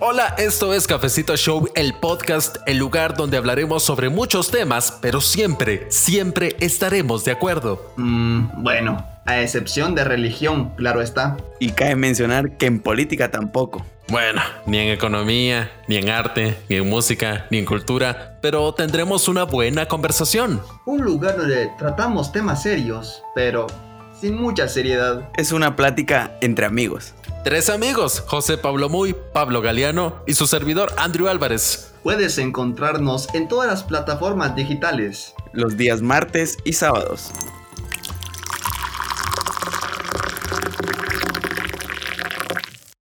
Hola, esto es Cafecito Show, el podcast, el lugar donde hablaremos sobre muchos temas, pero siempre, siempre estaremos de acuerdo. Mm, bueno, a excepción de religión, claro está. Y cabe mencionar que en política tampoco. Bueno, ni en economía, ni en arte, ni en música, ni en cultura, pero tendremos una buena conversación. Un lugar donde tratamos temas serios, pero sin mucha seriedad. Es una plática entre amigos. Tres amigos, José Pablo Muy, Pablo Galeano y su servidor Andrew Álvarez. Puedes encontrarnos en todas las plataformas digitales. Los días martes y sábados.